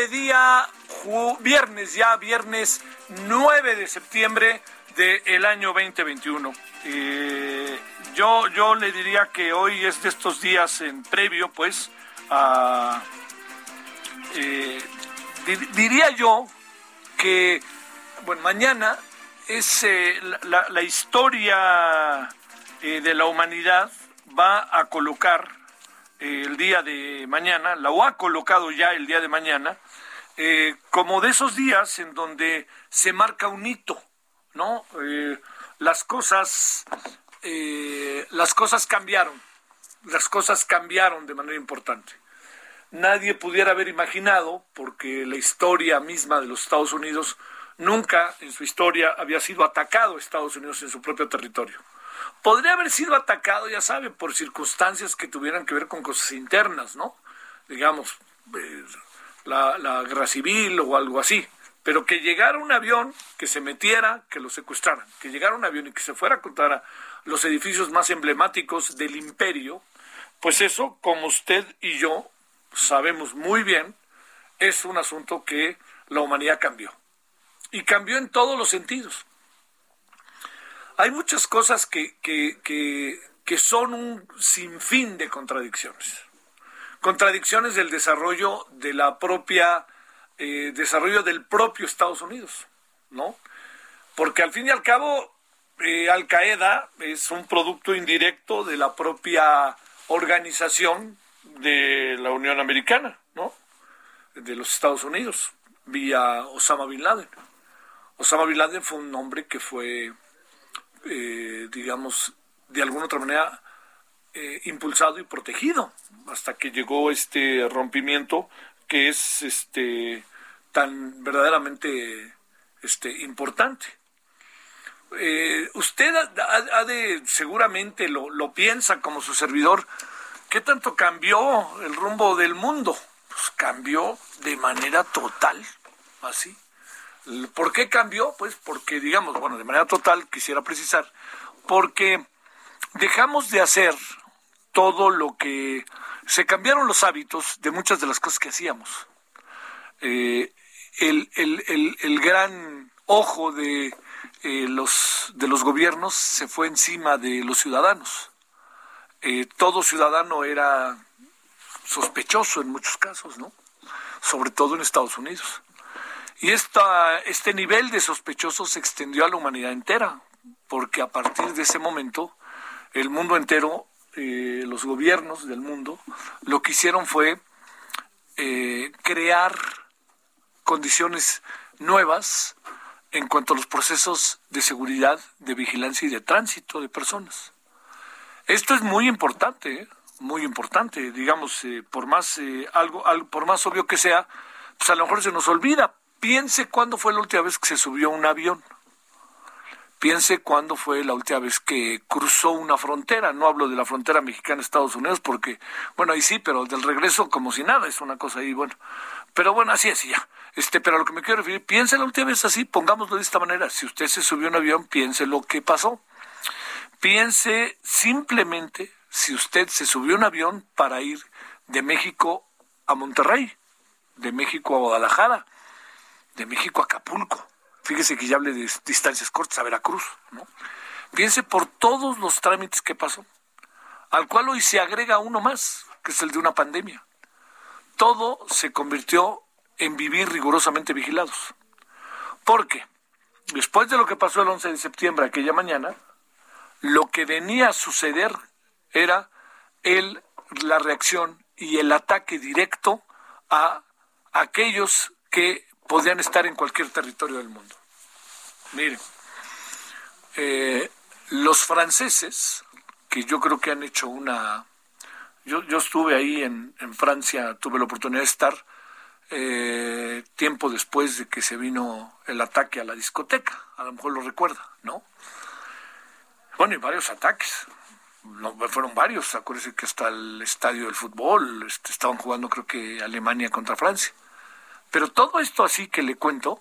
De día viernes, ya viernes 9 de septiembre del año 2021? Eh, yo, yo le diría que hoy es de estos días en previo, pues, a... eh, di- diría yo que, bueno, mañana es eh, la, historia eh, de la humanidad va a colocar el día de mañana, la ha colocado ya el día de mañana, eh, como de esos días en donde se marca un hito, ¿no? Eh, las cosas, eh, las cosas cambiaron, las cosas cambiaron de manera importante. Nadie pudiera haber imaginado, porque la historia misma de los Estados Unidos nunca en su historia había sido atacado Estados Unidos en su propio territorio. Podría haber sido atacado, ya sabe, por circunstancias que tuvieran que ver con cosas internas, ¿no? Digamos, eh, la, la guerra civil o algo así. Pero que llegara un avión, que se metiera, que lo secuestraran, que llegara un avión y que se fuera contra los edificios más emblemáticos del imperio, pues eso, como usted y yo sabemos muy bien, es un asunto que la humanidad cambió. Y cambió en todos los sentidos. Hay muchas cosas que, que, que, que son un sinfín de contradicciones. Contradicciones del desarrollo de la propia, eh, desarrollo del propio Estados Unidos, ¿no? Porque al fin y al cabo, eh, Al Qaeda es un producto indirecto de la propia organización de la Unión Americana, ¿no? De los Estados Unidos, vía Osama Bin Laden. Osama Bin Laden fue un hombre que fue, eh, digamos, de alguna otra manera eh, impulsado y protegido hasta que llegó este rompimiento que es este tan verdaderamente este importante. Eh, usted ha, de seguramente lo, lo piensa como su servidor. ¿Qué tanto cambió el rumbo del mundo? Pues cambió de manera total, así. ¿Por qué cambió? Pues porque, digamos, bueno, de manera total, quisiera precisar, porque dejamos de hacer todo lo que... Se cambiaron los hábitos de muchas de las cosas que hacíamos. Eh, el, el- el- el gran ojo de, eh, los, de los gobiernos se fue encima de los ciudadanos. Eh, todo ciudadano era sospechoso en muchos casos, ¿no? Sobre todo en Estados Unidos. Y esta, este nivel de sospechosos se extendió a la humanidad entera, porque a partir de ese momento el mundo entero, eh, los gobiernos del mundo, lo que hicieron fue eh, crear condiciones nuevas en cuanto a los procesos de seguridad, de vigilancia y de tránsito de personas. Esto es muy importante, ¿eh? muy importante, digamos, eh, por más eh, algo, algo, por más obvio que sea, pues a lo mejor se nos olvida. Piense cuándo fue la última vez que se subió un avión. Piense cuándo fue la última vez que cruzó una frontera. No hablo de la frontera mexicana-Estados Unidos porque, bueno, ahí sí, pero del regreso como si nada, es una cosa ahí, bueno. Pero bueno, así es, ya. Este, pero a lo que me quiero referir, piense la última vez así, pongámoslo de esta manera. Si usted se subió un avión, piense lo que pasó. Piense simplemente si usted se subió un avión para ir de México a Monterrey, de México a Guadalajara, de México a Acapulco Fíjese que ya hable de distancias cortas a Veracruz, ¿no? Piense por todos los trámites que pasó, al cual hoy se agrega uno más, que es el de una pandemia. Todo se convirtió en vivir rigurosamente vigilados. Porque después de lo que pasó el 11 de septiembre, aquella mañana, lo que venía a suceder era el, la reacción y el ataque directo a aquellos que podían estar en cualquier territorio del mundo. Miren, eh, los franceses, que yo creo que han hecho una... Yo, yo estuve ahí en, en Francia, tuve la oportunidad de estar eh, tiempo después de que se vino el ataque a la discoteca, a lo mejor lo recuerda, ¿no? Bueno, y varios ataques, fueron varios, acuérdense que hasta el estadio del fútbol este, estaban jugando creo que Alemania contra Francia. Pero todo esto así que le cuento,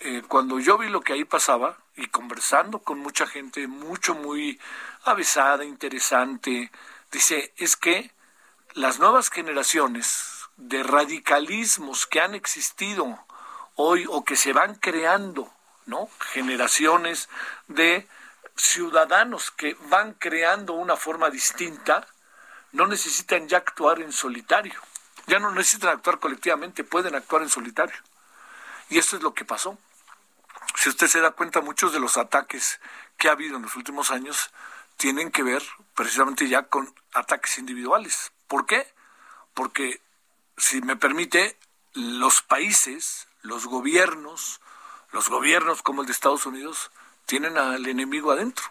eh, cuando yo vi lo que ahí pasaba y conversando con mucha gente, mucho, muy avisada, interesante, dice, es que las nuevas generaciones de radicalismos que han existido hoy o que se van creando, ¿no? Generaciones de ciudadanos que van creando una forma distinta, no necesitan ya actuar en solitario ya no necesitan actuar colectivamente, pueden actuar en solitario. Y esto es lo que pasó. Si usted se da cuenta, muchos de los ataques que ha habido en los últimos años tienen que ver precisamente ya con ataques individuales. ¿Por qué? Porque, si me permite, los países, los gobiernos, los gobiernos como el de Estados Unidos, tienen al enemigo adentro,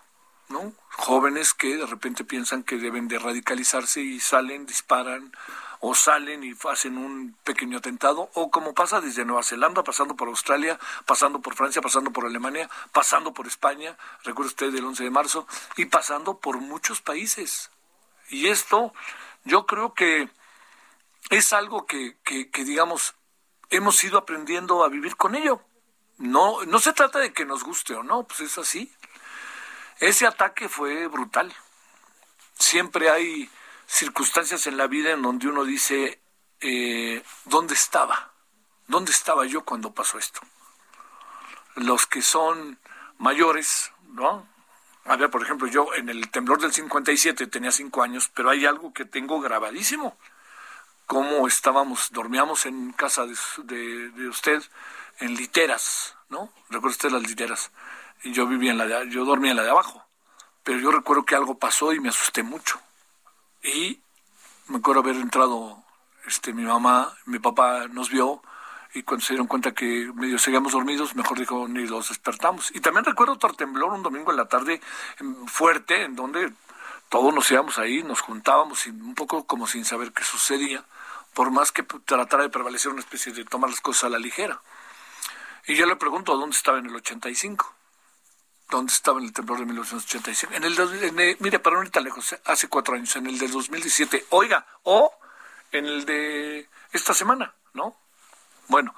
¿no? Jóvenes que de repente piensan que deben de radicalizarse y salen, disparan, o salen y hacen un pequeño atentado, o como pasa desde Nueva Zelanda, pasando por Australia, pasando por Francia, pasando por Alemania, pasando por España, recuerda usted del 11 de marzo, y pasando por muchos países. Y esto yo creo que es algo que, que, que digamos, hemos ido aprendiendo a vivir con ello. No, no se trata de que nos guste o no, pues es así. Ese ataque fue brutal. Siempre hay circunstancias en la vida en donde uno dice, eh, ¿dónde estaba? ¿Dónde estaba yo cuando pasó esto? Los que son mayores, ¿no? A ver, por ejemplo, yo en el temblor del 57 tenía cinco años, pero hay algo que tengo grabadísimo. Cómo estábamos, dormíamos en casa de, de, usted en literas, ¿no? Recuerda usted las literas. Y yo vivía en la de, yo dormía en la de abajo. Pero yo recuerdo que algo pasó y me asusté mucho. Y me acuerdo haber entrado, este, mi mamá, mi papá nos vio y cuando se dieron cuenta que medio seguíamos dormidos, mejor dijo, ni los despertamos. Y también recuerdo otro temblor un domingo en la tarde fuerte, en donde todos nos íbamos ahí, nos juntábamos un poco como sin saber qué sucedía, por más que tratara de prevalecer una especie de tomar las cosas a la ligera. Y yo le pregunto, ¿dónde estaba en el 85? ¿Dónde estaba en el temblor de 1985? En el, mire, para no ir tan lejos, hace cuatro años, en el del 2017. Oiga, o en el de esta semana, ¿no? Bueno,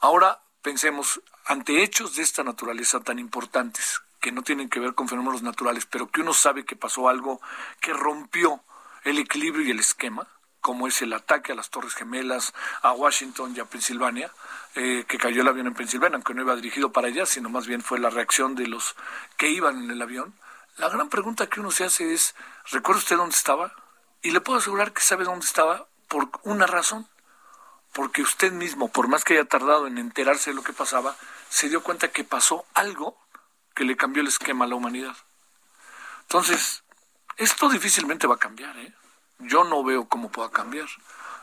ahora pensemos, ante hechos de esta naturaleza tan importantes, que no tienen que ver con fenómenos naturales, pero que uno sabe que pasó algo que rompió el equilibrio y el esquema, como es el ataque a las Torres Gemelas, a Washington y a Pensilvania, eh, que cayó el avión en Pensilvania, aunque no iba dirigido para allá, sino más bien fue la reacción de los que iban en el avión. La gran pregunta que uno se hace es, ¿recuerda usted dónde estaba? Y le puedo asegurar que sabe dónde estaba por una razón, porque usted mismo, por más que haya tardado en enterarse de lo que pasaba, se dio cuenta que pasó algo que le cambió el esquema a la humanidad. Entonces, esto difícilmente va a cambiar, ¿eh? Yo no veo cómo pueda cambiar.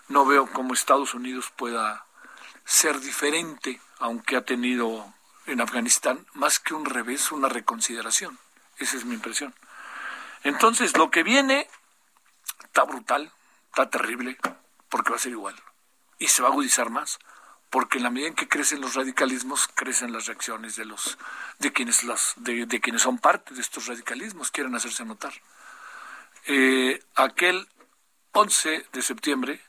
No veo cómo Estados Unidos pueda ser diferente, aunque ha tenido en Afganistán más que un revés, una reconsideración. Esa es mi impresión. Entonces, lo que viene está brutal, está terrible, porque va a ser igual. Y se va a agudizar más, porque en la medida en que crecen los radicalismos, crecen las reacciones de los de quienes las de, quienes son parte de estos radicalismos, quieren hacerse notar. Eh, aquel 11 de septiembre,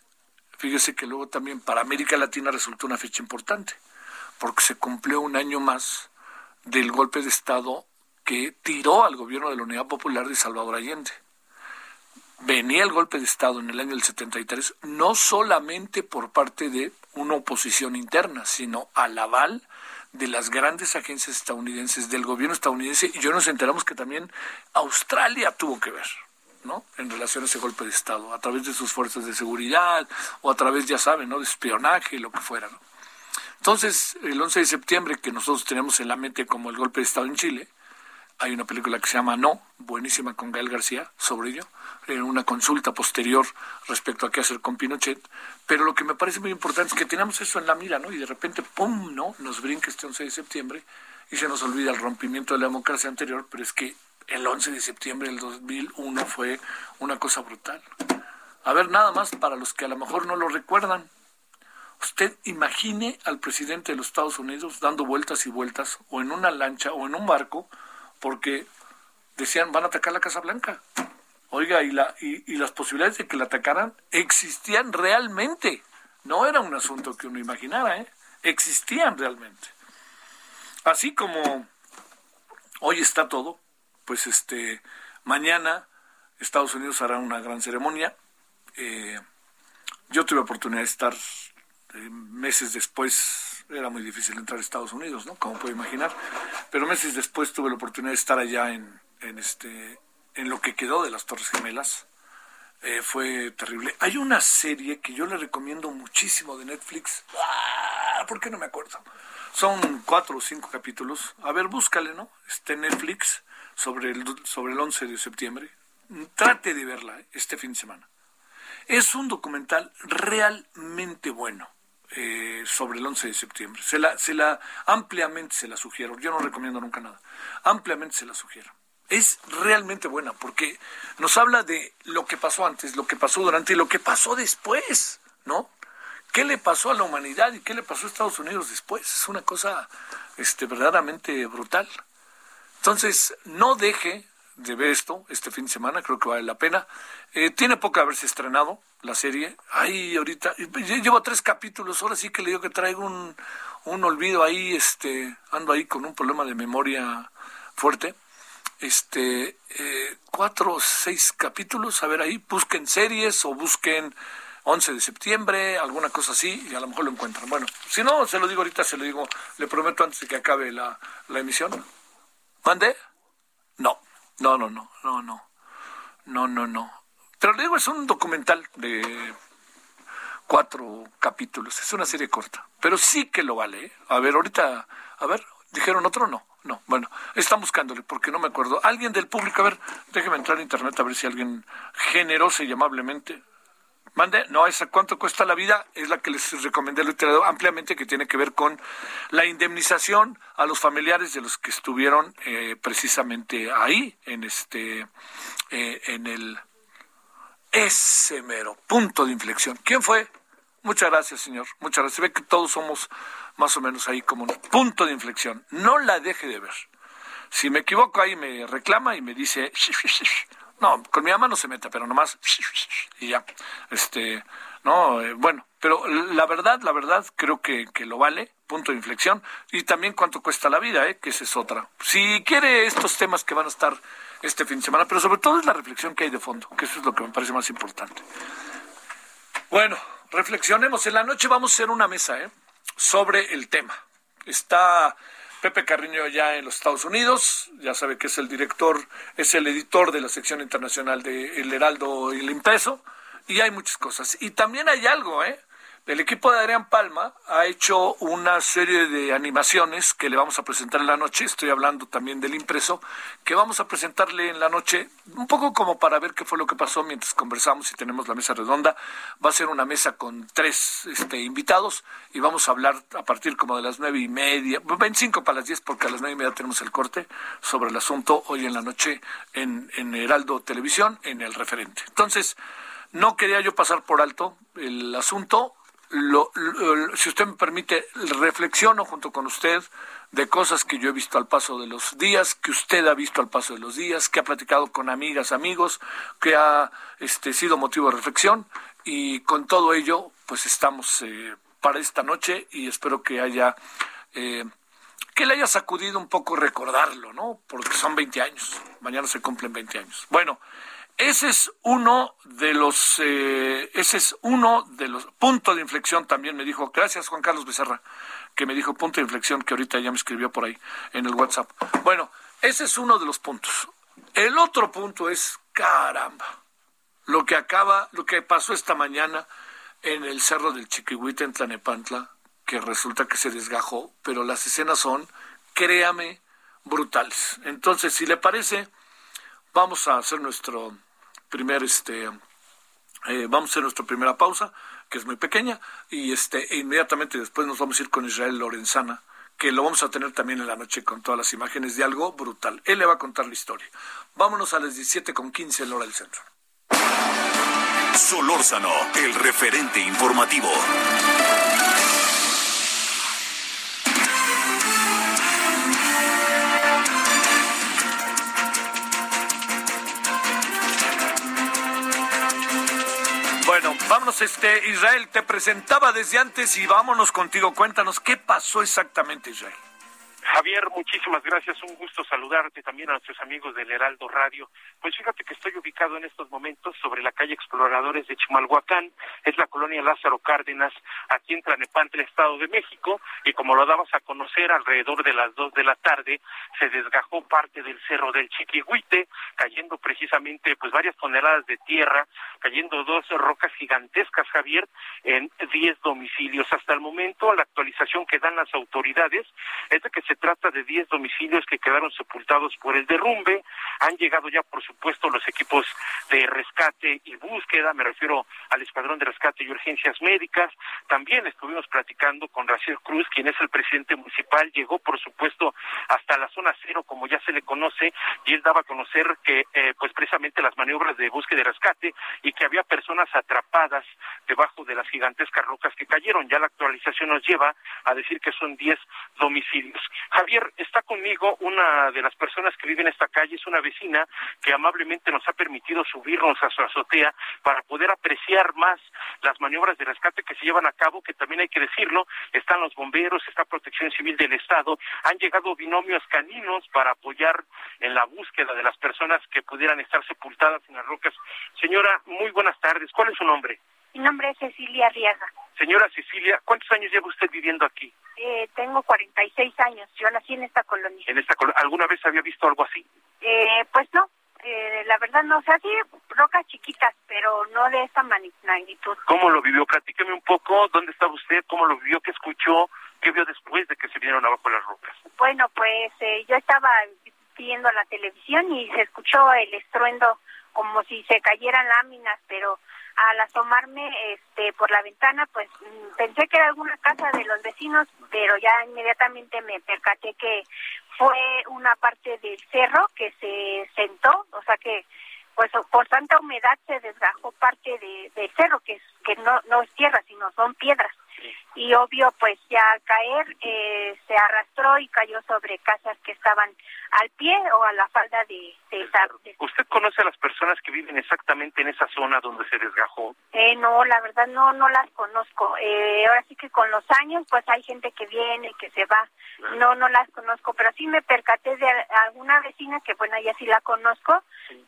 fíjese que luego también para América Latina resultó una fecha importante, porque se cumplió un año más del golpe de Estado que tiró al gobierno de la Unidad Popular de Salvador Allende. Venía el golpe de Estado en el año del 73 no solamente por parte de una oposición interna, sino al aval de las grandes agencias estadounidenses, del gobierno estadounidense, y yo nos enteramos que también Australia tuvo que ver, ¿no? En relación a ese golpe de Estado, a través de sus fuerzas de seguridad, o a través, ya saben, ¿no? De espionaje, lo que fuera, ¿no? Entonces, el 11 de septiembre, que nosotros tenemos en la mente como el golpe de Estado en Chile, hay una película que se llama No, buenísima con Gael García sobre ello, en una consulta posterior respecto a qué hacer con Pinochet. Pero lo que me parece muy importante es que tenemos eso en la mira, ¿no? Y de repente, ¡pum!, ¿no? Nos brinca este 11 de septiembre y se nos olvida el rompimiento de la democracia anterior, pero es que el 11 de septiembre del 2001 fue una cosa brutal. A ver, nada más para los que a lo mejor no lo recuerdan. Usted imagine al presidente de los Estados Unidos dando vueltas y vueltas, o en una lancha, o en un barco, porque decían van a atacar la Casa Blanca. Oiga, y, la, y, las posibilidades de que la atacaran existían realmente. No era un asunto que uno imaginara, ¿eh? existían realmente. Así como hoy está todo, pues este mañana Estados Unidos hará una gran ceremonia. Eh, yo tuve oportunidad de estar eh, meses después era muy difícil entrar a Estados Unidos, ¿no? Como puede imaginar. Pero meses después tuve la oportunidad de estar allá en, en este, en lo que quedó de las Torres Gemelas. Eh, fue terrible. Hay una serie que yo le recomiendo muchísimo de Netflix. ¡Ah! ¿Por qué no me acuerdo? Son cuatro o cinco capítulos. A ver, búscale, ¿no? Este Netflix sobre el, sobre el 11 de septiembre. Trate de verla ¿eh? este fin de semana. Es un documental realmente bueno eh, sobre el 11 de septiembre. Se la, se la, ampliamente se la sugiero. Yo no recomiendo nunca nada. Ampliamente se la sugiero. Es realmente buena porque nos habla de lo que pasó antes, lo que pasó durante y lo que pasó después, ¿no? ¿Qué le pasó a la humanidad y qué le pasó a Estados Unidos después? Es una cosa este, verdaderamente brutal. Entonces, no deje de ver esto este fin de semana, creo que vale la pena. Eh, tiene poco haberse estrenado la serie. Ay, ahorita, llevo tres capítulos, ahora sí que le digo que traigo un, un olvido ahí, este, ando ahí con un problema de memoria fuerte. Este, eh, cuatro o seis capítulos, a ver ahí, busquen series o busquen 11 de septiembre, alguna cosa así, y a lo mejor lo encuentran. Bueno, si no, se lo digo ahorita, se lo digo, le prometo antes de que acabe la, la emisión. ¿Mande? No. No, no, no, no, no. No, no, no. Pero le digo, es un documental de cuatro capítulos. Es una serie corta. Pero sí que lo vale. ¿eh? A ver, ahorita, a ver, ¿dijeron otro? No. No, bueno, están buscándole porque no me acuerdo. Alguien del público, a ver, déjeme entrar a internet a ver si alguien generoso y amablemente Mande, no, esa cuánto cuesta la vida es la que les recomendé literal ampliamente que tiene que ver con la indemnización a los familiares de los que estuvieron eh, precisamente ahí en este eh, en el ese mero punto de inflexión. ¿Quién fue? Muchas gracias, señor. Muchas gracias. Ve que todos somos más o menos ahí como un punto de inflexión. No la deje de ver. Si me equivoco ahí me reclama y me dice no, con mi mamá no se mete, pero nomás y ya. Este, no, eh, bueno, pero la verdad, la verdad, creo que, que lo vale, punto de inflexión, y también cuánto cuesta la vida, ¿eh? que esa es otra. Si quiere estos temas que van a estar este fin de semana, pero sobre todo es la reflexión que hay de fondo, que eso es lo que me parece más importante. Bueno, reflexionemos. En la noche vamos a hacer una mesa, ¿eh? sobre el tema. Está Pepe Carriño ya en los Estados Unidos, ya sabe que es el director, es el editor de la sección internacional de El Heraldo y el Impreso, y hay muchas cosas. Y también hay algo, ¿eh? El equipo de Adrián Palma ha hecho una serie de animaciones que le vamos a presentar en la noche. Estoy hablando también del impreso, que vamos a presentarle en la noche, un poco como para ver qué fue lo que pasó mientras conversamos y tenemos la mesa redonda. Va a ser una mesa con tres este, invitados y vamos a hablar a partir como de las nueve y media, 25 para las diez, porque a las nueve y media tenemos el corte sobre el asunto hoy en la noche en, en Heraldo Televisión, en el referente. Entonces, no quería yo pasar por alto el asunto si usted me permite, reflexiono junto con usted de cosas que yo he visto al paso de los días, que usted ha visto al paso de los días, que ha platicado con amigas, amigos, que ha este, sido motivo de reflexión y con todo ello, pues estamos eh, para esta noche y espero que haya eh, que le haya sacudido un poco recordarlo, ¿no? Porque son 20 años, mañana se cumplen 20 años. Bueno, ese es uno de los, eh, ese es uno de los puntos de inflexión también me dijo, gracias Juan Carlos Becerra, que me dijo punto de inflexión que ahorita ya me escribió por ahí en el WhatsApp. Bueno, ese es uno de los puntos. El otro punto es, caramba, lo que acaba, lo que pasó esta mañana en el cerro del Chiquihuite en Tlanepantla, que resulta que se desgajó, pero las escenas son, créame, brutales. Entonces, si le parece, vamos a hacer nuestro primer este eh, vamos a hacer nuestra primera pausa, que es muy pequeña, y este, e inmediatamente después nos vamos a ir con Israel Lorenzana, que lo vamos a tener también en la noche con todas las imágenes de algo brutal. Él le va a contar la historia. Vámonos a las 17 con 15 en hora del centro. Solórzano, el referente informativo. Este, Israel, te presentaba desde antes y vámonos contigo. Cuéntanos qué pasó exactamente, Israel. Javier, muchísimas gracias. Un gusto saludarte también a nuestros amigos del Heraldo Radio. Pues fíjate que estoy ubicado en estos momentos sobre la calle Exploradores de Chimalhuacán. Es la colonia Lázaro Cárdenas, aquí en Tlanepantla, Estado de México. Y como lo dabas a conocer, alrededor de las dos de la tarde se desgajó parte del cerro del Chiquihuite, cayendo precisamente pues varias toneladas de tierra, cayendo dos rocas gigantescas, Javier, en diez domicilios. Hasta el momento, la actualización que dan las autoridades es de que se trata de 10 domicilios que quedaron sepultados por el derrumbe. Han llegado ya, por supuesto, los equipos de rescate y búsqueda, me refiero al Escuadrón de Rescate y Urgencias Médicas. También estuvimos platicando con Raciel Cruz, quien es el presidente municipal. Llegó, por supuesto, hasta la zona cero, como ya se le conoce, y él daba a conocer que, eh, pues precisamente las maniobras de búsqueda y rescate y que había personas atrapadas debajo de las gigantescas rocas que cayeron. Ya la actualización nos lleva a decir que son 10 domicilios. Javier, está conmigo una de las personas que vive en esta calle, es una vecina que amablemente nos ha permitido subirnos a su azotea para poder apreciar más las maniobras de rescate que se llevan a cabo, que también hay que decirlo, están los bomberos, está Protección Civil del Estado, han llegado binomios caninos para apoyar en la búsqueda de las personas que pudieran estar sepultadas en las rocas. Señora, muy buenas tardes, ¿cuál es su nombre? Mi nombre es Cecilia Arriaga. Señora Cecilia, ¿cuántos años lleva usted viviendo aquí? Eh, tengo 46 años. Yo nací en esta colonia. ¿En esta ¿Alguna vez había visto algo así? Eh, pues no. Eh, la verdad no. O sea, sí, rocas chiquitas, pero no de esa magnitud. ¿Cómo lo vivió? Platíqueme un poco. ¿Dónde estaba usted? ¿Cómo lo vivió? ¿Qué escuchó? ¿Qué vio después de que se vinieron abajo las rocas? Bueno, pues eh, yo estaba viendo la televisión y se escuchó el estruendo como si se cayeran láminas, pero al asomarme este por la ventana pues mm, pensé que era alguna casa de los vecinos pero ya inmediatamente me percaté que fue una parte del cerro que se sentó o sea que pues por tanta humedad se desgajó parte de, del cerro que que no no es tierra sino son piedras y obvio pues ya al caer eh, se arrastró y cayó sobre casas que estaban al pie o a la falda de, de esa. ¿Usted conoce a las personas que viven exactamente en esa zona donde se desgajó? Eh, no, la verdad no no las conozco. Eh, ahora sí que con los años pues hay gente que viene, que se va. No, no las conozco, pero sí me percaté de alguna vecina que bueno, ella sí la conozco,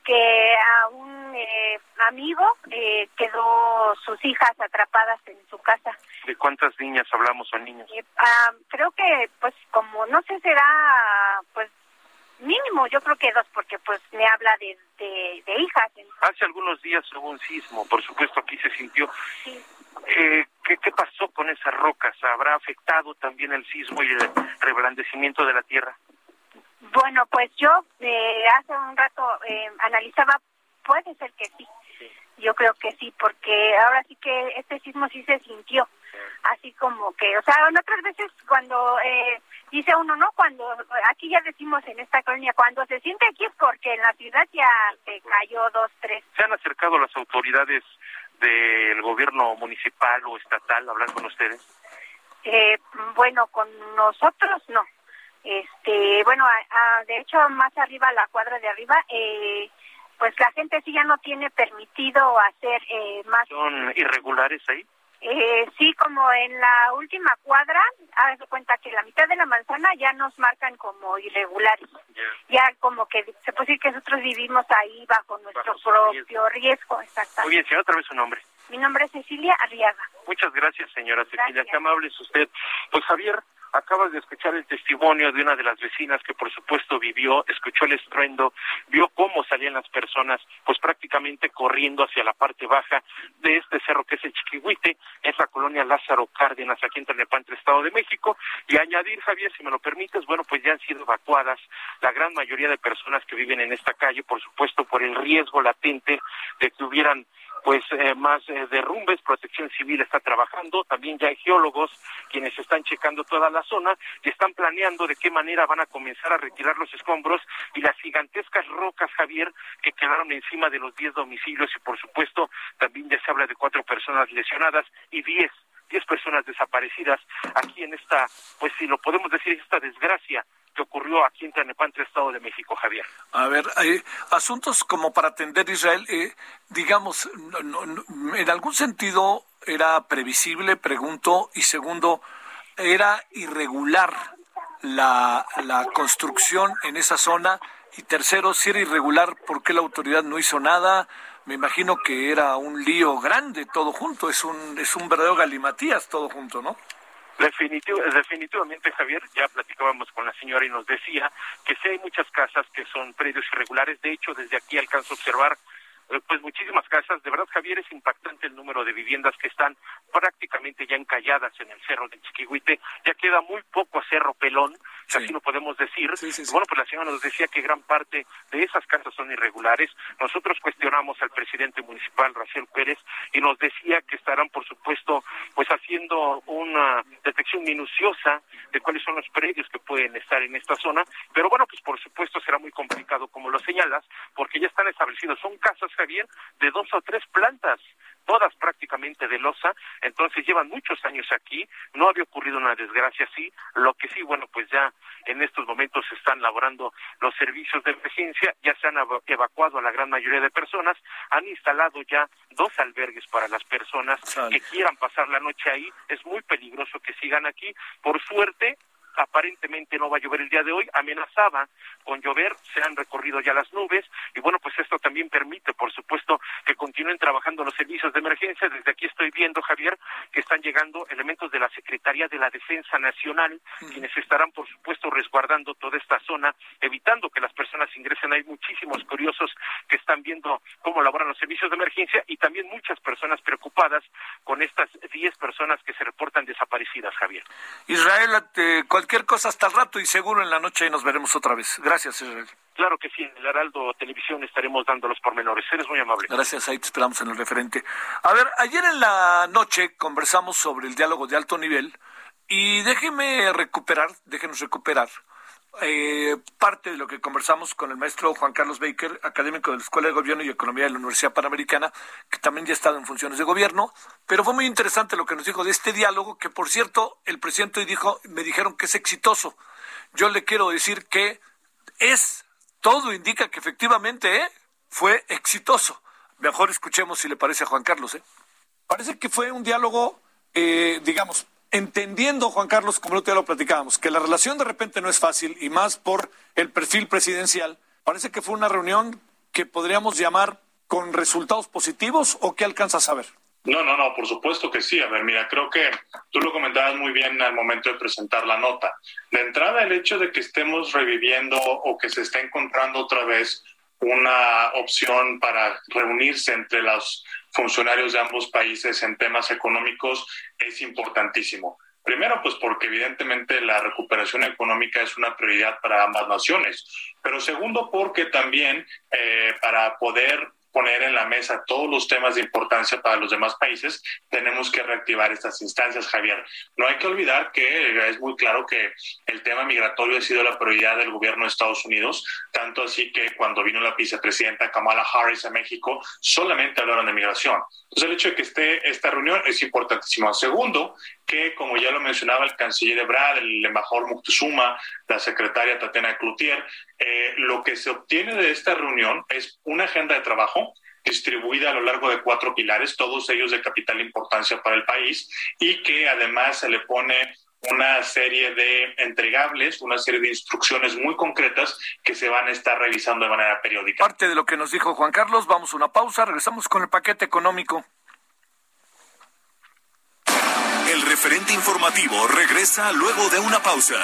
que a un eh, amigo eh, quedó sus hijas atrapadas en su casa. ¿De cuántas niñas hablamos o niños? Ah, creo que pues como no sé será pues mínimo yo creo que dos porque pues me habla de, de, hijas hace algunos días hubo un sismo por supuesto aquí se sintió sí. eh, ¿qué, ¿qué pasó con esas rocas habrá afectado también el sismo y el reblandecimiento de la tierra bueno pues yo eh, hace un rato eh, analizaba puede ser que sí. yo creo que sí porque ahora sí que este sismo sí se sintió así como que, o sea, en otras veces cuando eh, dice uno, ¿no? Cuando, aquí ya decimos en esta colonia, cuando se siente aquí es porque en la ciudad ya se cayó dos, tres. ¿Se han acercado las autoridades del gobierno municipal o estatal hablar con ustedes? Eh, bueno, con nosotros no. Este, bueno, de hecho más arriba, la cuadra de arriba, eh, pues la gente sí ya no tiene permitido hacer eh, más. ¿Son irregulares ahí? Eh, sí, como en la última cuadra, haz de cuenta que la mitad de la manzana ya nos marcan como irregulares. Ya como que se puede decir que nosotros vivimos ahí bajo nuestro propio riesgo. exactamente. Muy bien, señora, otra vez su nombre. Mi nombre es Cecilia Arriaga. Muchas gracias, señora Cecilia. Qué amable es usted. Pues Javier, Acabas de escuchar el testimonio de una de las vecinas que por supuesto vivió, escuchó el estruendo, vio cómo salían las personas, pues prácticamente corriendo hacia la parte baja de este cerro que es el Chiquihuite, es la colonia Lázaro Cárdenas, aquí en Tlalnepantla, Estado de México. Y añadir, Javier, si me lo permites, bueno, pues ya han sido evacuadas la gran mayoría de personas que viven en esta calle, por supuesto, por el riesgo latente de que hubieran pues eh, más eh, derrumbes, protección civil está trabajando, también ya hay geólogos quienes están checando toda la zona y están planeando de qué manera van a comenzar a retirar los escombros y las gigantescas rocas, Javier, que quedaron encima de los 10 domicilios y por supuesto también ya se habla de cuatro personas lesionadas y 10 diez personas desaparecidas aquí en esta, pues si lo podemos decir, esta desgracia que ocurrió aquí en Tlanepantla, Estado de México, Javier. A ver, hay asuntos como para atender Israel, eh, digamos, en algún sentido era previsible, pregunto, y segundo, era irregular la, la construcción en esa zona, y tercero, si era irregular, ¿por qué la autoridad no hizo nada? Me imagino que era un lío grande todo junto, es un, es un verdadero galimatías todo junto, ¿no? definitivamente, Javier, ya platicábamos con la señora y nos decía que sí hay muchas casas que son predios irregulares. De hecho, desde aquí alcanzo a observar pues muchísimas casas. De verdad, Javier, es impactante el número de viviendas que están prácticamente ya encalladas en el cerro de Chiquihuite. Ya queda muy poco a Cerro Pelón, así lo podemos decir. bueno, pues la señora nos decía que gran parte de esas casas son irregulares. Nosotros cuestionamos al presidente municipal, Raciel Pérez, y nos decía que estarán, por supuesto, pues haciendo una detección minuciosa de cuáles son los predios que pueden estar en esta zona. Pero bueno, pues por supuesto será muy complicado, como lo señalas, porque ya están establecidos. Son casas Javier, de dos o tres plantas, todas prácticamente de losa, entonces llevan muchos años aquí, no había ocurrido una desgracia así, lo que sí, bueno, pues ya en estos momentos se están laborando los servicios de emergencia, ya se han evacuado a la gran mayoría de personas, han instalado ya dos albergues para las personas que quieran pasar la noche ahí, es muy peligroso que sigan aquí, por suerte aparentemente no va a llover el día de hoy, amenazaba con llover, se han recorrido ya las nubes y bueno, pues esto también permite, por supuesto, que continúen trabajando los servicios de emergencia. Desde aquí estoy viendo, Javier, que están llegando elementos de la Secretaría de la Defensa Nacional, quienes estarán, por supuesto, resguardando toda esta zona, evitando que las personas ingresen. Hay muchísimos curiosos que están viendo cómo laboran los servicios de emergencia y también muchas personas preocupadas con estas 10 personas que se reportan desaparecidas, Javier. Israel, cualquier cosa hasta el rato y seguro en la noche nos veremos otra vez. Gracias, Israel. Claro que sí, en el Heraldo Televisión estaremos dando los pormenores. Eres muy amable. Gracias, ahí te esperamos en el referente. A ver, ayer en la noche conversamos sobre el diálogo de alto nivel y déjeme recuperar, déjenos recuperar eh, parte de lo que conversamos con el maestro Juan Carlos Baker, académico de la Escuela de Gobierno y Economía de la Universidad Panamericana, que también ya ha estado en funciones de gobierno, pero fue muy interesante lo que nos dijo de este diálogo, que por cierto, el presidente dijo, me dijeron que es exitoso. Yo le quiero decir que es, todo indica que efectivamente ¿eh? fue exitoso. Mejor escuchemos si le parece a Juan Carlos. ¿eh? Parece que fue un diálogo, eh, digamos, entendiendo, Juan Carlos, como ya lo platicábamos, que la relación de repente no es fácil y más por el perfil presidencial, parece que fue una reunión que podríamos llamar con resultados positivos o qué alcanzas a ver. No, no, no, por supuesto que sí. A ver, mira, creo que tú lo comentabas muy bien al momento de presentar la nota. De entrada, el hecho de que estemos reviviendo o que se esté encontrando otra vez una opción para reunirse entre los funcionarios de ambos países en temas económicos es importantísimo. Primero, pues porque evidentemente la recuperación económica es una prioridad para ambas naciones, pero segundo, porque también eh, para poder poner en la mesa todos los temas de importancia para los demás países, tenemos que reactivar estas instancias, Javier. No hay que olvidar que es muy claro que el tema migratorio ha sido la prioridad del gobierno de Estados Unidos, tanto así que cuando vino la vicepresidenta Kamala Harris a México, solamente hablaron de migración. Entonces, el hecho de que esté esta reunión es importantísimo. Segundo, que como ya lo mencionaba el canciller Ebrard, el embajador Moctezuma, la secretaria Tatiana Cloutier, eh, lo que se obtiene de esta reunión es una agenda de trabajo distribuida a lo largo de cuatro pilares, todos ellos de capital importancia para el país, y que además se le pone una serie de entregables, una serie de instrucciones muy concretas que se van a estar revisando de manera periódica. Parte de lo que nos dijo Juan Carlos, vamos a una pausa, regresamos con el paquete económico. El referente informativo regresa luego de una pausa.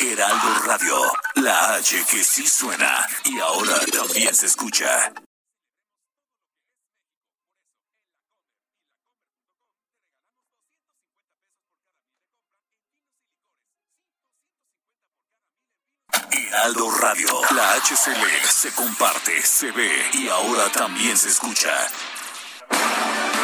Heraldo Radio, la H que sí suena y ahora también se escucha. Heraldo Radio, la HCL se comparte, se ve y ahora también se escucha.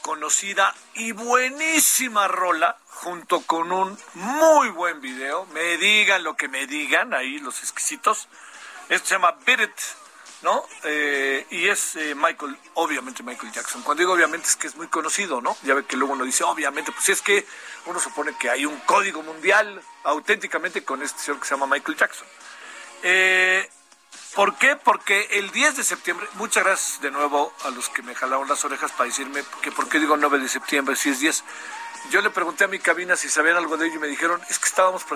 Conocida y buenísima rola, junto con un muy buen video. Me digan lo que me digan, ahí los exquisitos. Esto se llama Beat ¿no? Eh, y es eh, Michael, obviamente Michael Jackson. Cuando digo obviamente es que es muy conocido, ¿no? Ya ve que luego uno dice obviamente, pues es que uno supone que hay un código mundial auténticamente con este señor que se llama Michael Jackson. Eh, ¿Por qué? Porque el 10 de septiembre, muchas gracias de nuevo a los que me jalaron las orejas para decirme que por qué digo 9 de septiembre si es 10. Yo le pregunté a mi cabina si sabían algo de ello y me dijeron, es que estábamos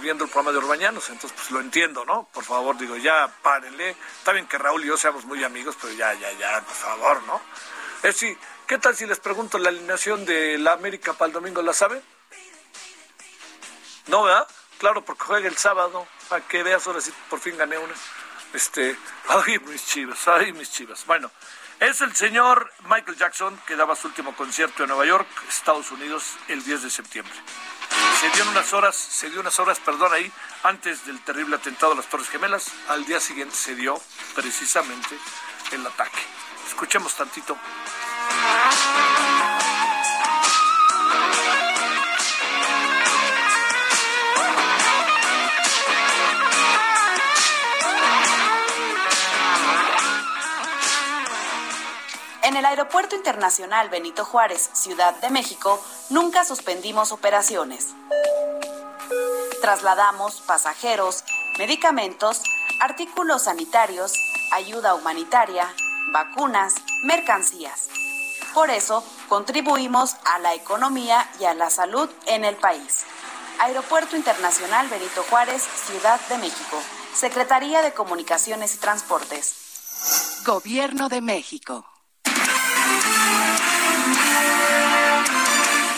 viendo el programa de Urbañanos, entonces pues lo entiendo, ¿no? Por favor, digo, ya párenle. Está bien que Raúl y yo seamos muy amigos, pero ya, ya, ya, por favor, ¿no? Es sí, ¿qué tal si les pregunto la alineación de la América para el domingo, ¿la saben? No, ¿verdad? Claro, porque juega el sábado, para que veas ahora sí por fin gané una. Este, ay, mis chivas, ay, mis chivas. Bueno, es el señor Michael Jackson que daba su último concierto en Nueva York, Estados Unidos, el 10 de septiembre. Se dio unas horas, se dio unas horas, perdón, ahí, antes del terrible atentado a las Torres Gemelas. Al día siguiente se dio precisamente el ataque. Escuchemos tantito. Aeropuerto Internacional Benito Juárez, Ciudad de México, nunca suspendimos operaciones. Trasladamos pasajeros, medicamentos, artículos sanitarios, ayuda humanitaria, vacunas, mercancías. Por eso, contribuimos a la economía y a la salud en el país. Aeropuerto Internacional Benito Juárez, Ciudad de México. Secretaría de Comunicaciones y Transportes. Gobierno de México.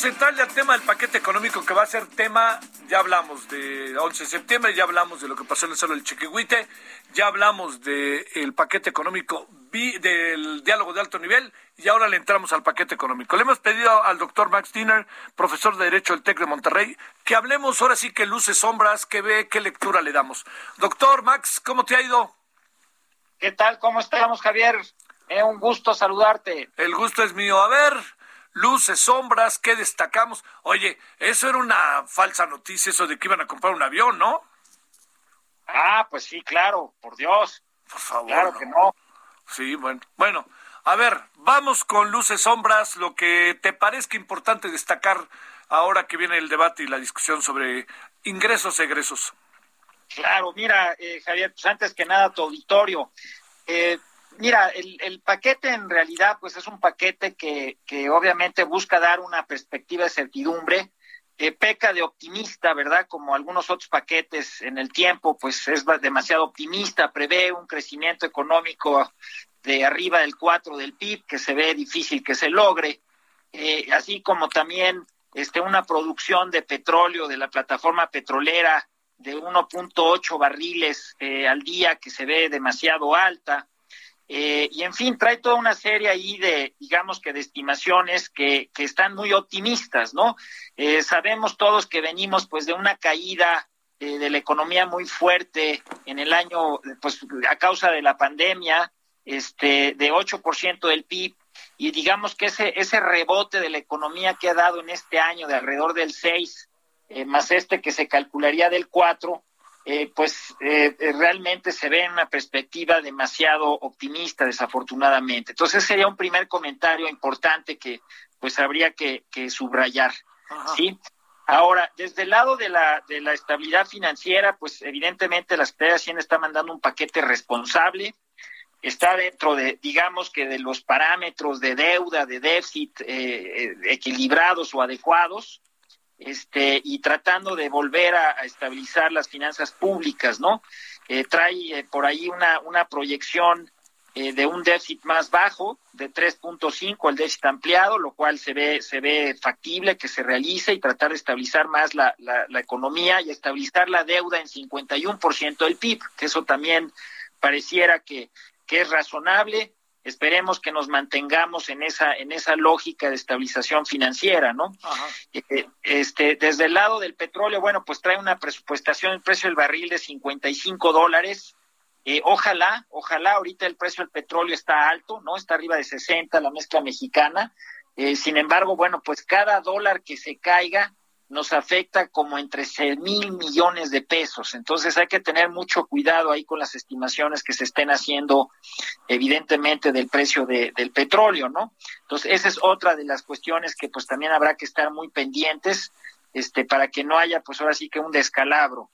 Vamos a entrarle al tema del paquete económico que va a ser tema, ya hablamos de 11 de septiembre, ya hablamos de lo que pasó en el suelo del Chiquihuite, ya hablamos del paquete económico, del diálogo de alto nivel y ahora le entramos al paquete económico. Le hemos pedido al doctor Max Dinner, profesor de Derecho del TEC de Monterrey, que hablemos ahora sí que luces, sombras, que ve, qué lectura le damos. Doctor Max, ¿cómo te ha ido? ¿Qué tal? ¿Cómo estamos, Javier? Es un gusto saludarte. El gusto es mío. A ver, luces, sombras, ¿qué destacamos? Oye, eso era una falsa noticia, eso de que iban a comprar un avión, ¿no? Ah, pues sí, claro, por Dios. Por favor. Claro que no. Sí, bueno. Bueno, a ver, vamos con luces, sombras, lo que te parezca importante destacar ahora que viene el debate y la discusión sobre ingresos, egresos. Claro, mira, eh, Javier, pues antes que nada, tu auditorio. Eh, Mira, el, paquete en realidad pues es un paquete que, que obviamente busca dar una perspectiva de certidumbre, eh, peca de optimista, ¿verdad? Como algunos otros paquetes en el tiempo, pues es demasiado optimista, prevé un crecimiento económico de arriba del 4 del PIB, que se ve difícil que se logre, eh, así como también este, una producción de petróleo de la plataforma petrolera de 1.8 barriles eh, al día, que se ve demasiado alta, eh, y en fin, trae toda una serie ahí de, digamos que de estimaciones que, que están muy optimistas, ¿no? Eh, sabemos todos que venimos pues de una caída eh, de la economía muy fuerte en el año, pues a causa de la pandemia, este, de 8% del PIB, y digamos que ese, ese rebote de la economía que ha dado en este año de alrededor del 6, más este que se calcularía del 4, eh, pues eh, eh, realmente se ve en una perspectiva demasiado optimista, desafortunadamente. Entonces sería un primer comentario importante que pues habría que, subrayar. ¿sí? Ahora, desde el lado de la, de la estabilidad financiera, pues evidentemente la Secretaría de Hacienda está mandando un paquete responsable, está dentro de, digamos que de los parámetros de deuda, de déficit equilibrados o adecuados, este, y tratando de volver a, estabilizar las finanzas públicas, ¿no? Eh, trae eh, por ahí una, una proyección eh, de un déficit más bajo, de 3.5 el déficit ampliado, lo cual se ve, se ve factible que se realice y tratar de estabilizar más la, la, la economía y estabilizar la deuda en 51% del PIB, que eso también pareciera que, que es razonable esperemos que nos mantengamos en esa en esa lógica de estabilización financiera, ¿no? Eh, este desde el lado del petróleo, bueno, pues trae una presupuestación el precio del barril de 55 dólares. Eh, ojalá, ojalá ahorita el precio del petróleo está alto, ¿no? Está arriba de 60 la mezcla mexicana. Eh, sin embargo, bueno, pues cada dólar que se caiga nos afecta como entre seis mil millones de pesos. Entonces hay que tener mucho cuidado ahí con las estimaciones que se estén haciendo, evidentemente, del precio de, del petróleo, ¿no? Entonces esa es otra de las cuestiones que pues también habrá que estar muy pendientes, este, para que no haya pues ahora sí que un descalabro.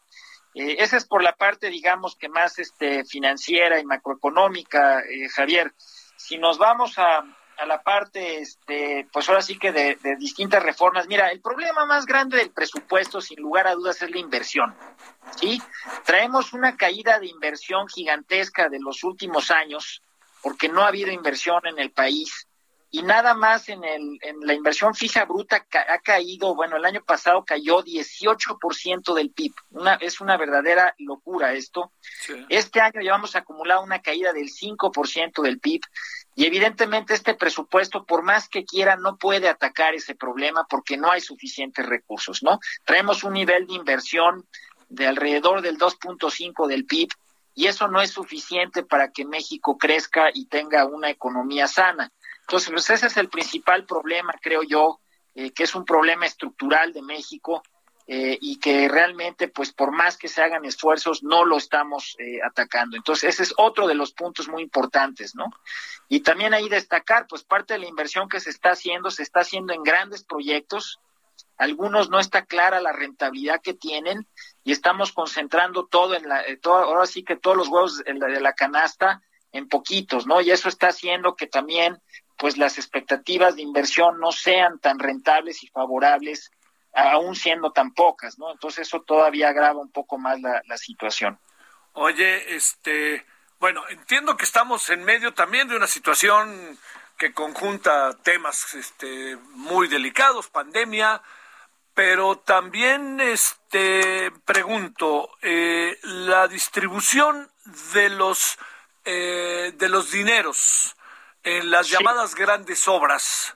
Eh, esa es por la parte, digamos, que más este, financiera y macroeconómica, eh, Javier. Si nos vamos a, a la parte, este, pues ahora sí que de, distintas reformas. Mira, el problema más grande del presupuesto, sin lugar a dudas, es la inversión. ¿sí? Traemos una caída de inversión gigantesca de los últimos años, porque no ha habido inversión en el país. Y nada más en, el, en la inversión fija bruta ha caído, bueno, el año pasado cayó 18% del PIB. Una, es una verdadera locura esto. Este año llevamos acumulado una caída del 5% del PIB. Y evidentemente este presupuesto, por más que quiera, no puede atacar ese problema porque no hay suficientes recursos, ¿no? Traemos un nivel de inversión de alrededor del 2.5 del PIB y eso no es suficiente para que México crezca y tenga una economía sana. Entonces, pues ese es el principal problema, creo yo, eh, que es un problema estructural de México eh, y que realmente, pues por más que se hagan esfuerzos, no lo estamos eh, atacando. Entonces, ese es otro de los puntos muy importantes, ¿no? Y también ahí destacar, pues parte de la inversión que se está haciendo, se está haciendo en grandes proyectos, algunos no está clara la rentabilidad que tienen y estamos concentrando todo en la, eh, ahora sí que todos los huevos la, de la canasta en poquitos, ¿no? Y eso está haciendo que también pues las expectativas de inversión no sean tan rentables y favorables aún siendo tan pocas, ¿no? Entonces eso todavía agrava un poco más la, situación. Oye, este, bueno, entiendo que estamos en medio también de una situación que conjunta temas este, muy delicados, pandemia, pero también este, pregunto, eh, la distribución de los, eh, de los dineros en las llamadas grandes obras,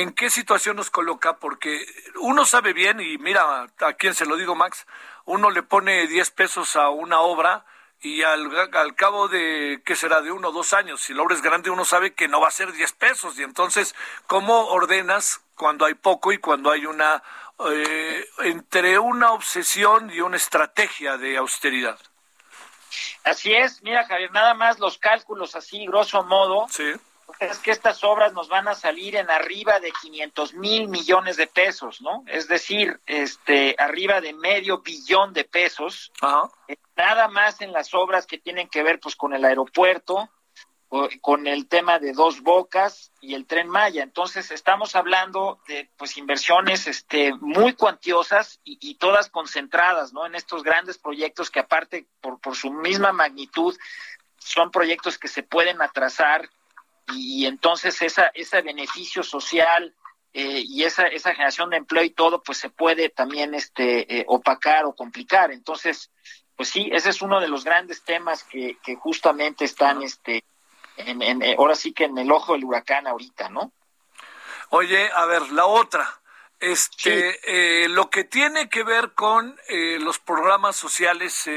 ¿En qué situación nos coloca? Porque uno sabe bien, y mira, a quién se lo digo, Max, uno le pone 10 pesos a una obra y al, al cabo de, ¿qué será?, de uno o dos años, si la obra es grande, uno sabe que no va a ser 10 pesos. Y entonces, ¿cómo ordenas cuando hay poco y cuando hay una, eh, entre una obsesión y una estrategia de austeridad? Así es, mira Javier, nada más los cálculos así, grosso modo, sí es que estas obras nos van a salir en arriba de 500 mil millones de pesos, ¿no? Es decir, este, arriba de medio billón de pesos. Eh, nada más en las obras que tienen que ver, pues, con el aeropuerto, con el tema de dos bocas y el tren Maya. Entonces, estamos hablando de, pues, inversiones, este, muy cuantiosas y, y todas concentradas, ¿no? En estos grandes proyectos que, aparte, por, por su misma magnitud, son proyectos que se pueden atrasar y, entonces esa, ese beneficio social eh, y esa, esa generación de empleo y todo, pues se puede también este, eh, opacar o complicar. Entonces, pues sí, ese es uno de los grandes temas que, que justamente están, este, en, en, eh, ahora sí que en el ojo del huracán ahorita, ¿no? Oye, a ver, la otra. Este, lo que tiene que ver con los programas sociales,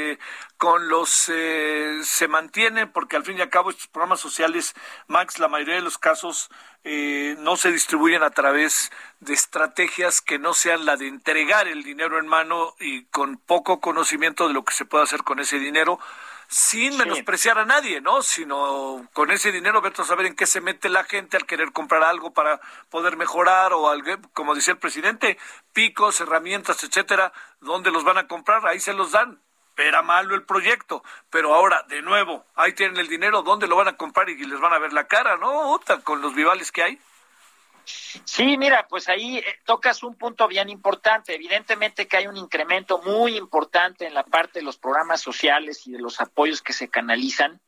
con los eh, se mantienen porque al fin y al cabo estos programas sociales Max la mayoría de los casos eh, no se distribuyen a través de estrategias que no sean la de entregar el dinero en mano y con poco conocimiento de lo que se puede hacer con ese dinero sin menospreciar a nadie, ¿no? Sino con ese dinero, ver a saber en qué se mete la gente al querer comprar algo para poder mejorar o algo, como decía el presidente, picos, herramientas, etcétera, ¿dónde los van a comprar? Ahí se los dan era malo el proyecto, pero ahora, de nuevo, ahí tienen el dinero, ¿dónde lo van a comprar y les van a ver la cara, no? con los vivales que hay. Sí, mira, pues ahí eh, tocas un punto bien importante. Evidentemente que hay un incremento muy importante en la parte de los programas sociales y de los apoyos que se canalizan.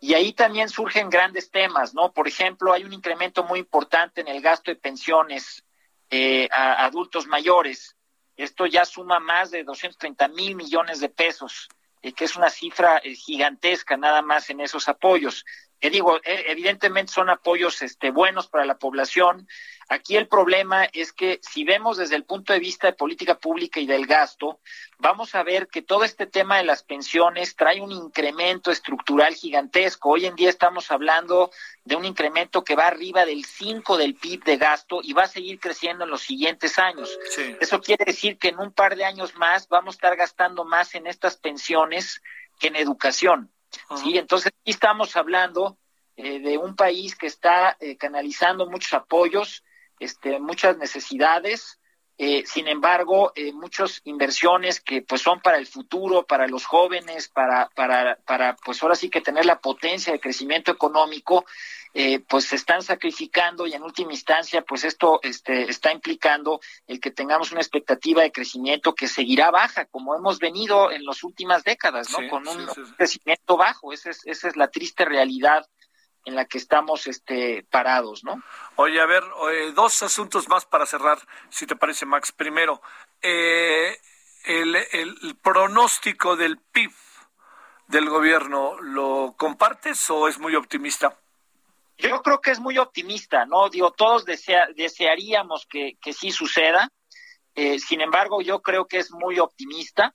Y ahí también surgen grandes temas, ¿no? Por ejemplo, hay un incremento muy importante en el gasto de pensiones eh, a adultos mayores. Esto ya suma más de 230 mil millones de pesos, eh, que es una cifra gigantesca nada más en esos apoyos. Que digo, eh, evidentemente son apoyos este, buenos para la población, Aquí el problema es que si vemos desde el punto de vista de política pública y del gasto, vamos a ver que todo este tema de las pensiones trae un incremento estructural gigantesco. Hoy en día estamos hablando de un incremento que va arriba del 5 del PIB de gasto y va a seguir creciendo en los siguientes años. Eso quiere decir que en un par de años más vamos a estar gastando más en estas pensiones que en educación. ¿Sí? Entonces, aquí estamos hablando eh, de un país que está eh, canalizando muchos apoyos este, muchas necesidades, eh, sin embargo, eh, muchas inversiones que pues son para el futuro, para los jóvenes, para, para, para pues ahora sí que tener la potencia de crecimiento económico, eh, pues se están sacrificando y en última instancia, pues esto este, está implicando el que tengamos una expectativa de crecimiento que seguirá baja, como hemos venido en las últimas décadas, ¿no? Con un crecimiento bajo. Esa es, esa es la triste realidad en la que estamos este, parados, ¿no? Oye, a ver, eh, dos asuntos más para cerrar, si te parece, Max. Primero, eh, el, pronóstico del PIB del gobierno, ¿lo compartes o es muy optimista? Yo creo que es muy optimista, ¿no? Digo, todos desearíamos que, que sí suceda. Eh, sin embargo, yo creo que es muy optimista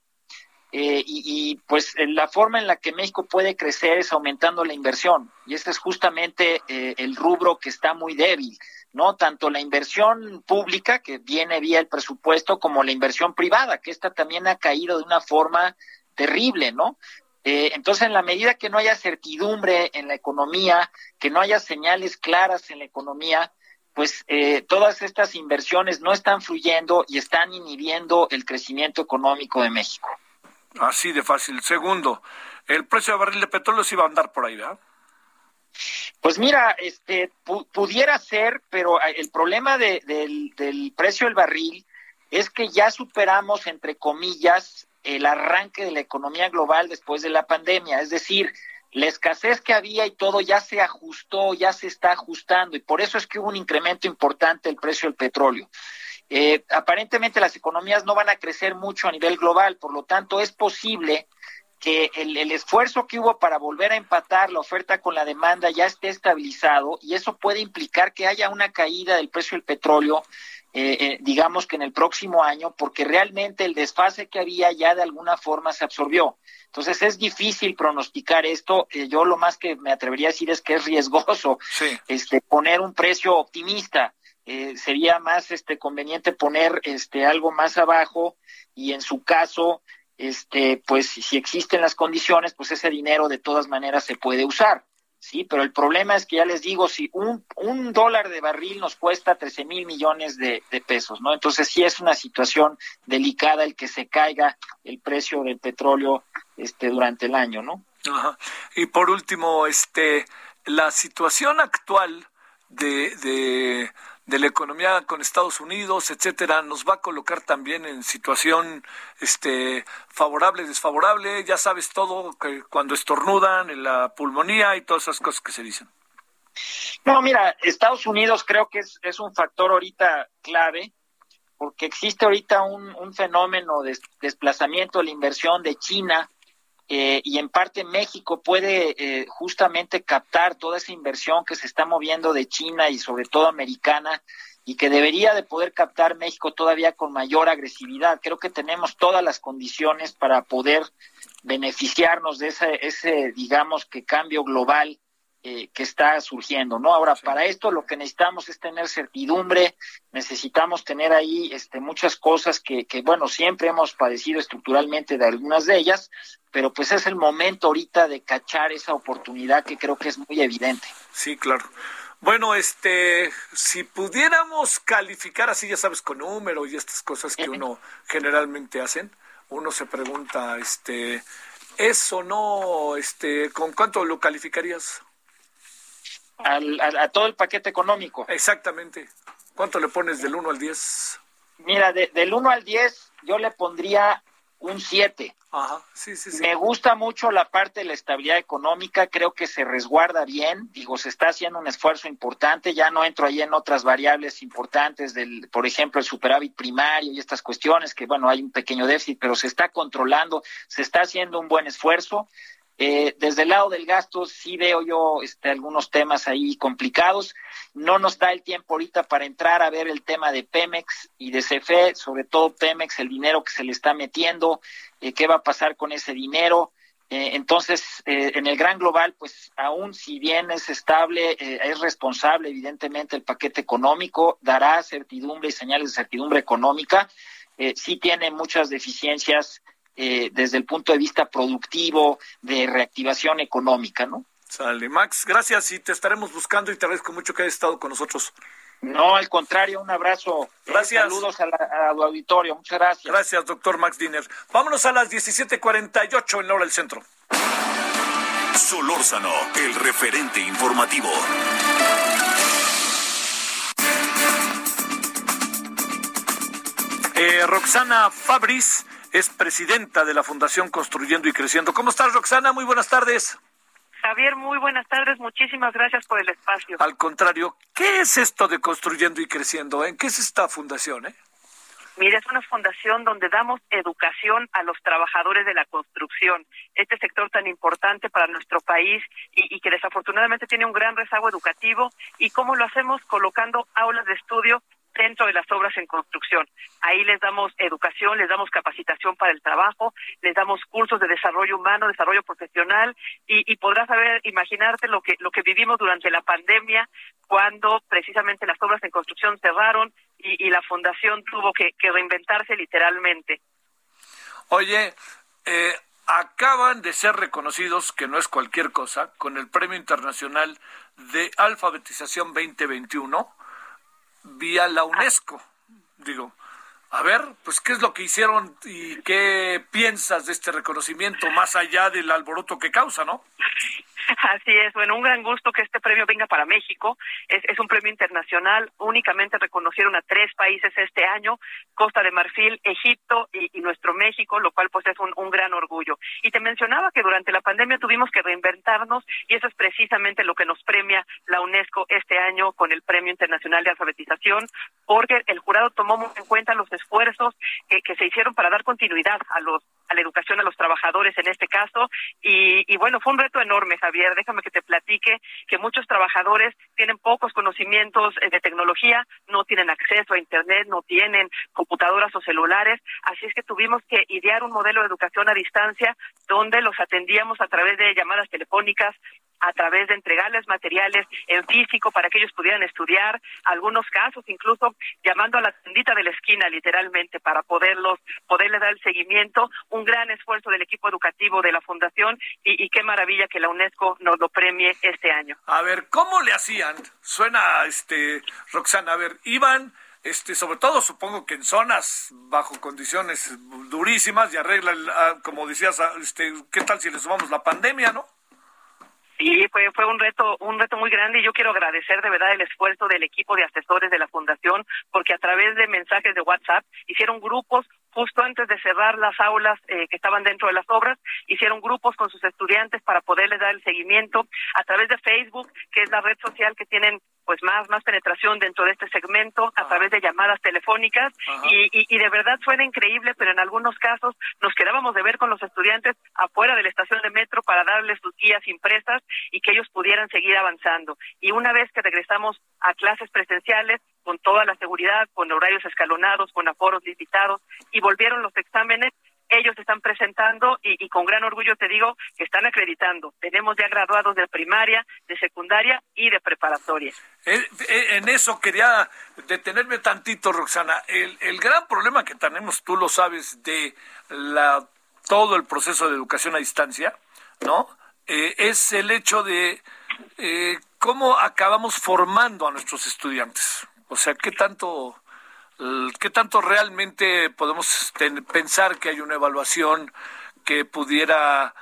eh, y, pues la forma en la que México puede crecer es aumentando la inversión y este es justamente eh, el rubro que está muy débil, ¿no? Tanto la inversión pública que viene vía el presupuesto como la inversión privada, que esta también ha caído de una forma terrible, ¿no? Eh, entonces, en la medida que no haya certidumbre en la economía, que no haya señales claras en la economía, pues todas estas inversiones no están fluyendo y están inhibiendo el crecimiento económico de México. Así de fácil. Segundo, el precio de barril de petróleo sí va a andar por ahí, ¿verdad? Pues mira, este pudiera ser, pero el problema del, del precio del barril es que ya superamos, entre comillas, el arranque de la economía global después de la pandemia. Es decir, la escasez que había y todo ya se ajustó, ya se está ajustando, y por eso es que hubo un incremento importante del precio del petróleo. Eh, aparentemente las economías no van a crecer mucho a nivel global, por lo tanto es posible que el, esfuerzo que hubo para volver a empatar la oferta con la demanda ya esté estabilizado y eso puede implicar que haya una caída del precio del petróleo, eh, eh, digamos que en el próximo año, porque realmente el desfase que había ya de alguna forma se absorbió. Entonces es difícil pronosticar esto. yo lo más que me atrevería a decir es que es riesgoso este, poner un precio optimista eh, sería más este conveniente poner este algo más abajo y en su caso este pues si existen las condiciones pues ese dinero de todas maneras se puede usar sí pero el problema es que ya les digo si un, un dólar de barril nos cuesta 13 mil millones de, pesos no entonces sí es una situación delicada el que se caiga el precio del petróleo este durante el año no Ajá. y por último este la situación actual de, de de la economía con Estados Unidos, etcétera, nos va a colocar también en situación este favorable, desfavorable, ya sabes todo que cuando estornudan, en la pulmonía y todas esas cosas que se dicen. No, mira, Estados Unidos creo que es, un factor ahorita clave porque existe ahorita un, un fenómeno de desplazamiento de la inversión de China eh, y en parte México puede eh, justamente captar toda esa inversión que se está moviendo de China y sobre todo americana y que debería de poder captar México todavía con mayor agresividad. Creo que tenemos todas las condiciones para poder beneficiarnos de ese, ese digamos que cambio global eh, que está surgiendo, ¿no? Ahora, para esto lo que necesitamos es tener certidumbre, necesitamos tener ahí este, muchas cosas que, que, bueno, siempre hemos padecido estructuralmente de algunas de ellas, pero pues es el momento ahorita de cachar esa oportunidad que creo que es muy evidente. Sí, claro. Bueno, este, si pudiéramos calificar así, ya sabes, con número y estas cosas que uno generalmente hacen, uno se pregunta, este, ¿eso no, este, con cuánto lo calificarías? A, todo el paquete económico. Exactamente. ¿Cuánto le pones del 1 al 10? Mira, del 1 al 10 yo le pondría un 7. Ajá, sí, sí, sí. Me gusta mucho la parte de la estabilidad económica, creo que se resguarda bien, digo, se está haciendo un esfuerzo importante, ya no entro ahí en otras variables importantes del, por ejemplo, el superávit primario y estas cuestiones, que bueno, hay un pequeño déficit, pero se está controlando, se está haciendo un buen esfuerzo. Eh, desde el lado del gasto sí veo yo este, algunos temas ahí complicados. No nos da el tiempo ahorita para entrar a ver el tema de Pemex y de CFE, sobre todo Pemex, el dinero que se le está metiendo, eh, qué va a pasar con ese dinero. Eh, entonces, en el gran global, pues aún si bien es estable, es responsable evidentemente el paquete económico, dará certidumbre y señales de certidumbre económica. sí tiene muchas deficiencias eh, desde el punto de vista productivo, de reactivación económica, ¿no? Sale, Max, gracias y te estaremos buscando y te agradezco mucho que hayas estado con nosotros. No, al contrario, un abrazo. Eh, gracias. saludos a, tu auditorio, muchas gracias. Gracias, doctor Max Diner. Vámonos a las 17:48 en la hora del centro. Solórzano, el referente informativo. Eh, Roxana Fabris es presidenta de la Fundación Construyendo y Creciendo. ¿Cómo estás, Roxana? Muy buenas tardes. Javier, muy buenas tardes. Muchísimas gracias por el espacio. Al contrario, ¿qué es esto de Construyendo y Creciendo? ¿En qué es esta fundación? Eh? Mira, es una fundación donde damos educación a los trabajadores de la construcción, este sector tan importante para nuestro país y, y, que desafortunadamente tiene un gran rezago educativo. ¿Y cómo lo hacemos? Colocando aulas de estudio dentro de las obras en construcción. Ahí les damos educación, les damos capacitación para el trabajo, les damos cursos de desarrollo humano, desarrollo profesional y, podrás saber, imaginarte lo que lo que vivimos durante la pandemia cuando precisamente las obras en construcción cerraron y, la fundación tuvo que, reinventarse literalmente. Oye, eh, acaban de ser reconocidos, que no es cualquier cosa, con el Premio Internacional de Alfabetización 2021 vía la UNESCO. Digo, a ver, pues qué es lo que hicieron y qué piensas de este reconocimiento más allá del alboroto que causa, ¿no? Así es, bueno, un gran gusto que este premio venga para México. Es, es un premio internacional, únicamente reconocieron a tres países este año, Costa de Marfil, Egipto y, nuestro México, lo cual pues es un, gran orgullo. Y te mencionaba que durante la pandemia tuvimos que reinventarnos y eso es precisamente lo que nos premia la UNESCO este año con el Premio Internacional de Alfabetización, porque el jurado tomó en cuenta los esfuerzos que, que se hicieron para dar continuidad a los a la educación a los trabajadores en este caso. Y, y bueno, fue un reto enorme, Javier, déjame que te platique que muchos trabajadores tienen pocos conocimientos eh, de tecnología, no tienen acceso a Internet, no tienen computadoras o celulares, así es que tuvimos que idear un modelo de educación a distancia donde los atendíamos a través de llamadas telefónicas, a través de entregarles materiales en físico para que ellos pudieran estudiar, algunos casos incluso llamando a la tendita de la esquina literalmente para poderlos, poderle dar el seguimiento, un gran esfuerzo del equipo educativo de la fundación y, qué maravilla que la UNESCO nos lo premie este año. A ver, ¿cómo le hacían? Suena, este, Roxana, a ver, iban este, sobre todo supongo que en zonas bajo condiciones durísimas y arreglan, ah, como decías, ah, este, ¿qué tal si le sumamos la pandemia, no? Sí, fue, fue un reto, un reto muy grande y yo quiero agradecer de verdad el esfuerzo del equipo de asesores de la fundación porque a través de mensajes de WhatsApp hicieron grupos justo antes de cerrar las aulas eh, que estaban dentro de las obras, hicieron grupos con sus estudiantes para poderles dar el seguimiento a través de Facebook, que es la red social que tienen pues más más penetración dentro de este segmento a través de llamadas telefónicas. Y, y, de verdad suena increíble, pero en algunos casos nos quedábamos de ver con los estudiantes afuera de la estación de metro para darles sus guías impresas y que ellos pudieran seguir avanzando. Y una vez que regresamos a clases presenciales, con toda la seguridad, con horarios escalonados, con aforos limitados, y volvieron los exámenes, ellos están presentando y, con gran orgullo te digo que están acreditando. Tenemos ya graduados de primaria, de secundaria y de preparatoria. Eh, eh, en eso quería detenerme tantito, Roxana. El, gran problema que tenemos, tú lo sabes, de la, todo el proceso de educación a distancia, ¿no? Eh, es el hecho de cómo acabamos formando a nuestros estudiantes. O sea, ¿qué tanto, qué tanto realmente podemos pensar que hay una evaluación que pudiera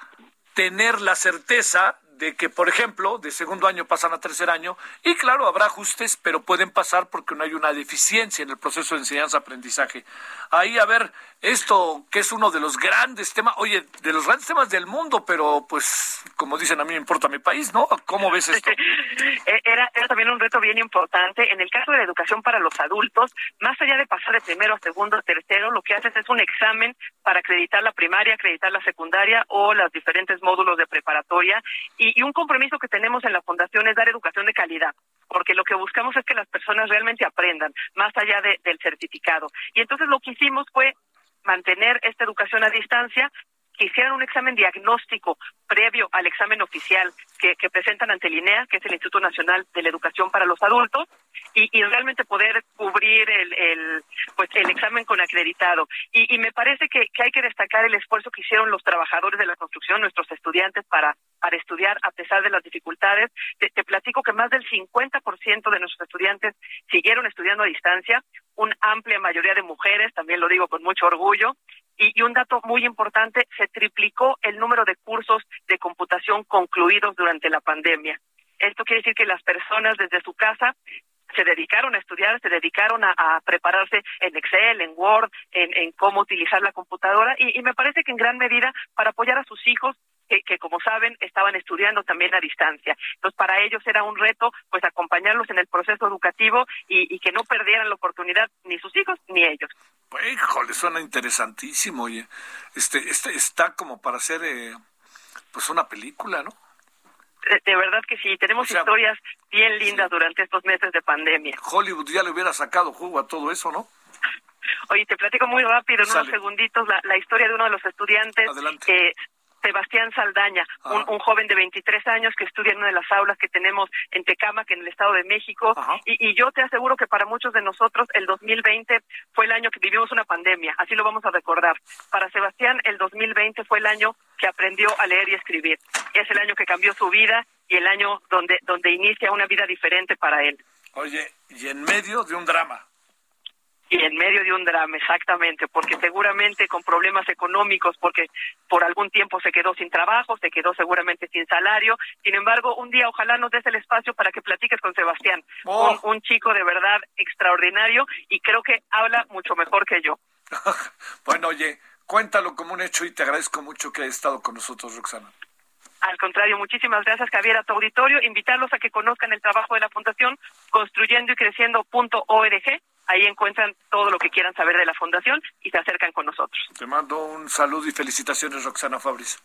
tener la certeza de que, por ejemplo, de segundo año pasan a tercer año, y claro, habrá ajustes, pero pueden pasar porque no hay una deficiencia en el proceso de enseñanza-aprendizaje. Ahí, a ver, esto que es uno de los grandes temas, oye, de los grandes temas del mundo, pero pues, como dicen, a mí me importa mi país, ¿no? ¿Cómo ves esto? Eh, era, era también un reto bien importante. En el caso de la educación para los adultos, más allá de pasar de primero a segundo a tercero, lo que haces es un examen para acreditar la primaria, acreditar la secundaria o los diferentes módulos de preparatoria. Y, y un compromiso que tenemos en la Fundación es dar educación de calidad porque lo que buscamos es que las personas realmente aprendan, más allá del certificado. Y entonces lo que hicimos fue mantener esta educación a distancia, que hicieran un examen diagnóstico previo al examen oficial que, presentan ante el INEA, que es el Instituto Nacional de la Educación para los Adultos, y, realmente poder cubrir el, el, pues el examen con acreditado. Y, me parece que, hay que destacar el esfuerzo que hicieron los trabajadores de la construcción, nuestros estudiantes, para, para estudiar a pesar de las dificultades. Te, te platico que más del 50% de nuestros estudiantes siguieron estudiando a distancia, una amplia mayoría de mujeres, también lo digo con mucho orgullo, y, un dato muy importante, se triplicó el número de cursos de computación concluidos durante la pandemia. Esto quiere decir que las personas desde su casa se dedicaron a estudiar, se dedicaron a, prepararse en Excel, en Word, en, cómo utilizar la computadora y, me parece que en gran medida para apoyar a sus hijos que, como saben estaban estudiando también a distancia. Entonces para ellos era un reto pues acompañarlos en el proceso educativo y, que no perdieran la oportunidad ni sus hijos ni ellos. Híjole, suena interesantísimo, oye. Este, este está como para hacer eh, pues una película, ¿no? De, verdad que sí, tenemos historias bien lindas durante estos meses de pandemia. Hollywood ya le hubiera sacado jugo a todo eso, ¿no? Oye, te platico muy rápido, en unos segunditos, la, historia de uno de los estudiantes que Sebastián Saldaña, un, ah. joven de 23 años que estudia en una de las aulas que tenemos en Tecámac, en el Estado de México. Y, y, yo te aseguro que para muchos de nosotros el 2020 fue el año que vivimos una pandemia, así lo vamos a recordar. Para Sebastián el 2020 fue el año que aprendió a leer y escribir. Es el año que cambió su vida y el año donde, donde inicia una vida diferente para él. Oye, y en medio de un drama y en medio de un drama, exactamente, porque seguramente con problemas económicos, porque por algún tiempo se quedó sin trabajo, se quedó seguramente sin salario. Sin embargo, un día ojalá nos des el espacio para que platiques con Sebastián, oh. un, chico de verdad extraordinario y creo que habla mucho mejor que yo. bueno, oye, cuéntalo como un hecho y te agradezco mucho que hayas estado con nosotros, Roxana. Al contrario, muchísimas gracias, Javier, a tu auditorio. Invitarlos a que conozcan el trabajo de la Fundación Construyendo y Creciendo.org Ahí encuentran todo lo que quieran saber de la fundación y se acercan con nosotros. Te mando un saludo y felicitaciones, Roxana Fabris.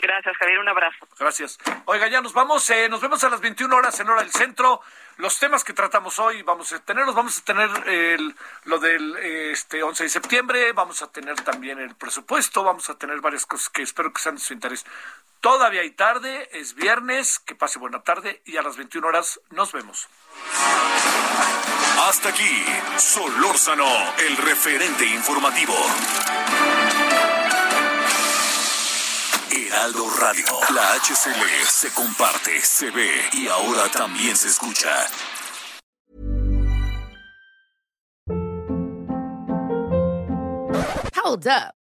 Gracias, Javier. Un abrazo. Gracias. Oiga, ya nos vamos. Eh, nos vemos a las 21 horas en hora del centro. Los temas que tratamos hoy vamos a tenerlos. Vamos a tener el, lo del este 11 de septiembre. Vamos a tener también el presupuesto. Vamos a tener varias cosas que espero que sean de su interés. Todavía hay tarde. Es viernes. Que pase buena tarde. Y a las 21 horas nos vemos. Hasta aquí, Solórzano, el referente informativo. Heraldo Radio, la HCL se comparte, se ve y ahora también se escucha. Hold up,